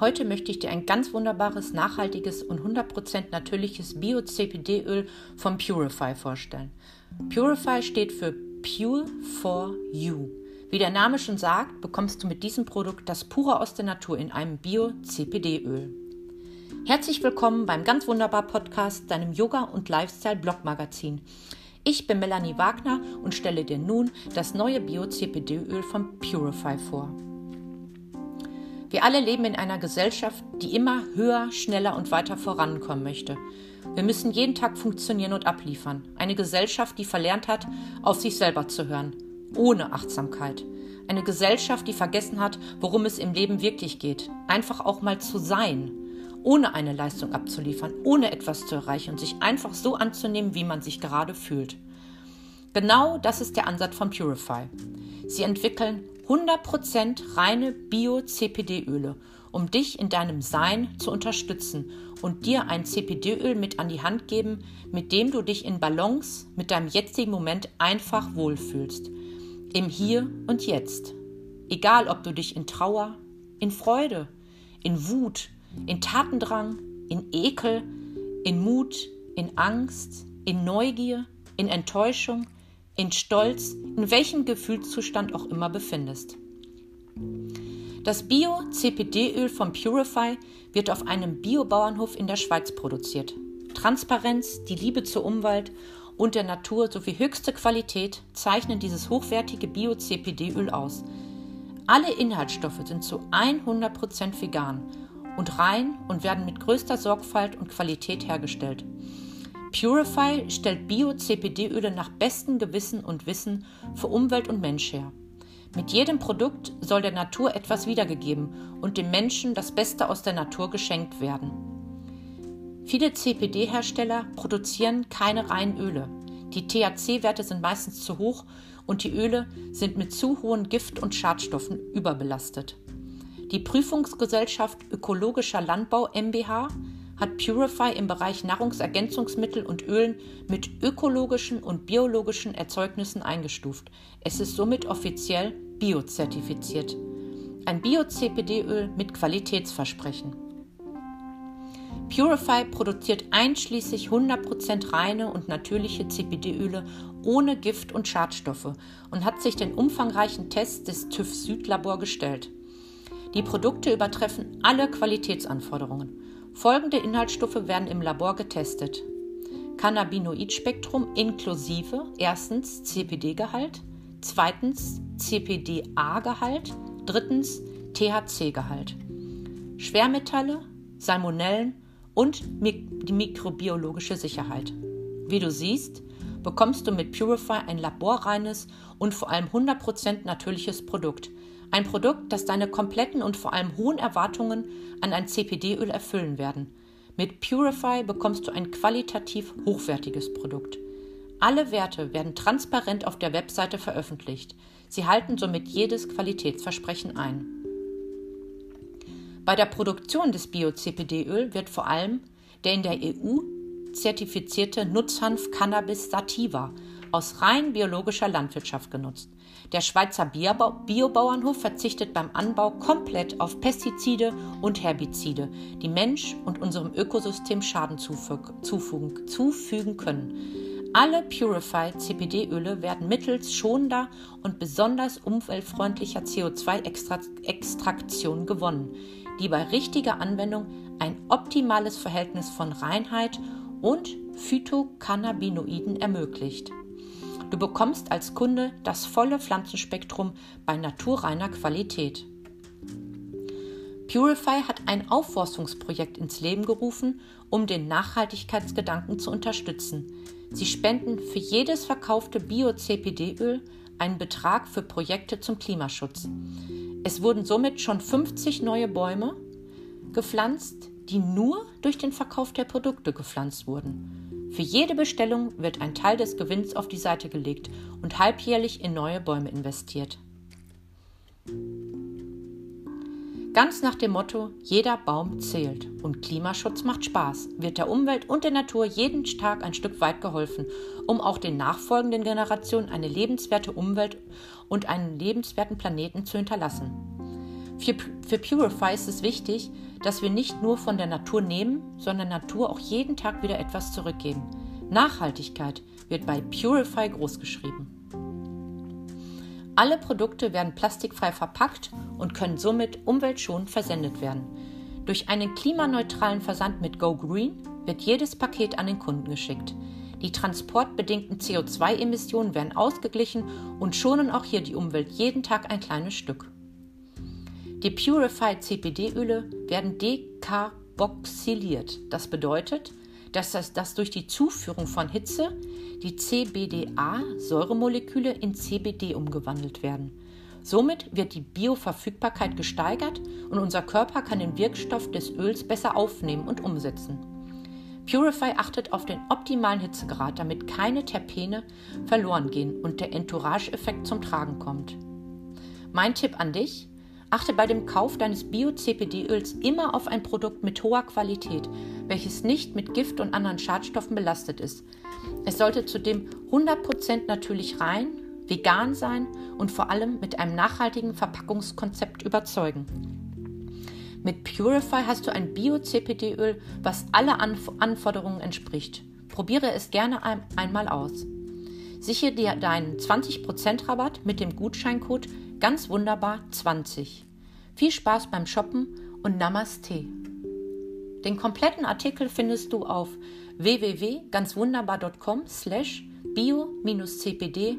Heute möchte ich dir ein ganz wunderbares, nachhaltiges und 100% natürliches Bio-CPD-Öl von Purify vorstellen. Purify steht für Pure for You. Wie der Name schon sagt, bekommst du mit diesem Produkt das pure aus der Natur in einem Bio-CPD-Öl. Herzlich willkommen beim ganz wunderbar Podcast, deinem Yoga- und Lifestyle-Blog-Magazin. Ich bin Melanie Wagner und stelle dir nun das neue Bio-CPD-Öl von Purify vor. Wir alle leben in einer Gesellschaft, die immer höher, schneller und weiter vorankommen möchte. Wir müssen jeden Tag funktionieren und abliefern. Eine Gesellschaft, die verlernt hat, auf sich selber zu hören, ohne Achtsamkeit. Eine Gesellschaft, die vergessen hat, worum es im Leben wirklich geht. Einfach auch mal zu sein, ohne eine Leistung abzuliefern, ohne etwas zu erreichen und sich einfach so anzunehmen, wie man sich gerade fühlt. Genau das ist der Ansatz von Purify. Sie entwickeln 100% reine Bio-CPD-Öle, um dich in deinem Sein zu unterstützen und dir ein CPD-Öl mit an die Hand geben, mit dem du dich in Balance mit deinem jetzigen Moment einfach wohlfühlst. Im Hier und Jetzt. Egal, ob du dich in Trauer, in Freude, in Wut, in Tatendrang, in Ekel, in Mut, in Angst, in Neugier, in Enttäuschung, in Stolz, in welchem Gefühlszustand auch immer befindest. Das Bio-CPD-Öl von Purify wird auf einem Biobauernhof in der Schweiz produziert. Transparenz, die Liebe zur Umwelt und der Natur sowie höchste Qualität zeichnen dieses hochwertige Bio-CPD-Öl aus. Alle Inhaltsstoffe sind zu 100% vegan und rein und werden mit größter Sorgfalt und Qualität hergestellt. Purify stellt Bio-CPD-Öle nach bestem Gewissen und Wissen für Umwelt und Mensch her. Mit jedem Produkt soll der Natur etwas wiedergegeben und dem Menschen das Beste aus der Natur geschenkt werden. Viele CPD-Hersteller produzieren keine reinen Öle. Die THC-Werte sind meistens zu hoch und die Öle sind mit zu hohen Gift- und Schadstoffen überbelastet. Die Prüfungsgesellschaft Ökologischer Landbau MBH hat Purify im Bereich Nahrungsergänzungsmittel und Ölen mit ökologischen und biologischen Erzeugnissen eingestuft. Es ist somit offiziell biozertifiziert. Ein Bio-CPD-Öl mit Qualitätsversprechen. Purify produziert einschließlich 100% reine und natürliche CPD-Öle ohne Gift und Schadstoffe und hat sich den umfangreichen Tests des TÜV Südlabor gestellt. Die Produkte übertreffen alle Qualitätsanforderungen. Folgende Inhaltsstoffe werden im Labor getestet. Cannabinoidspektrum inklusive erstens CPD-Gehalt, zweitens CPDA-Gehalt, drittens THC-Gehalt. Schwermetalle, Salmonellen und die mikrobiologische Sicherheit. Wie du siehst, bekommst du mit Purify ein laborreines und vor allem 100% natürliches Produkt, ein Produkt, das deine kompletten und vor allem hohen Erwartungen an ein CPD-Öl erfüllen werden. Mit Purify bekommst du ein qualitativ hochwertiges Produkt. Alle Werte werden transparent auf der Webseite veröffentlicht. Sie halten somit jedes Qualitätsversprechen ein. Bei der Produktion des Bio-CPD-Öl wird vor allem der in der EU zertifizierte Nutzhanf Cannabis sativa aus rein biologischer Landwirtschaft genutzt. Der Schweizer Biobauernhof verzichtet beim Anbau komplett auf Pestizide und Herbizide, die Mensch und unserem Ökosystem Schaden zufügen, können. Alle Purify CPD-Öle werden mittels schonender und besonders umweltfreundlicher CO2-Extraktion gewonnen, die bei richtiger Anwendung ein optimales Verhältnis von Reinheit und Phytocannabinoiden ermöglicht. Du bekommst als Kunde das volle Pflanzenspektrum bei naturreiner Qualität. Purify hat ein Aufforstungsprojekt ins Leben gerufen, um den Nachhaltigkeitsgedanken zu unterstützen. Sie spenden für jedes verkaufte Bio-CPD-Öl einen Betrag für Projekte zum Klimaschutz. Es wurden somit schon 50 neue Bäume gepflanzt, die nur durch den Verkauf der Produkte gepflanzt wurden. Für jede Bestellung wird ein Teil des Gewinns auf die Seite gelegt und halbjährlich in neue Bäume investiert. Ganz nach dem Motto, jeder Baum zählt und Klimaschutz macht Spaß, wird der Umwelt und der Natur jeden Tag ein Stück weit geholfen, um auch den nachfolgenden Generationen eine lebenswerte Umwelt und einen lebenswerten Planeten zu hinterlassen. Für, für Purify ist es wichtig, dass wir nicht nur von der Natur nehmen, sondern Natur auch jeden Tag wieder etwas zurückgeben. Nachhaltigkeit wird bei Purify großgeschrieben. Alle Produkte werden plastikfrei verpackt und können somit umweltschonend versendet werden. Durch einen klimaneutralen Versand mit Go Green wird jedes Paket an den Kunden geschickt. Die transportbedingten CO2-Emissionen werden ausgeglichen und schonen auch hier die Umwelt jeden Tag ein kleines Stück. Die Purified CPD-Öle werden dekarboxyliert. Das bedeutet, dass, das, dass durch die Zuführung von Hitze die CBDA-Säuremoleküle in CBD umgewandelt werden. Somit wird die Bioverfügbarkeit gesteigert und unser Körper kann den Wirkstoff des Öls besser aufnehmen und umsetzen. Purify achtet auf den optimalen Hitzegrad, damit keine Terpene verloren gehen und der Entourage-Effekt zum Tragen kommt. Mein Tipp an dich: Achte bei dem Kauf deines Bio-CPD-Öls immer auf ein Produkt mit hoher Qualität, welches nicht mit Gift und anderen Schadstoffen belastet ist. Es sollte zudem 100% natürlich rein, vegan sein und vor allem mit einem nachhaltigen Verpackungskonzept überzeugen. Mit Purify hast du ein Bio-CPD-Öl, was alle Anf Anforderungen entspricht. Probiere es gerne ein einmal aus. Sichere dir deinen 20% Rabatt mit dem Gutscheincode ganz wunderbar 20. Viel Spaß beim Shoppen und Namaste. Den kompletten Artikel findest du auf www.ganzwunderbar.com slash bio-cpd-öl.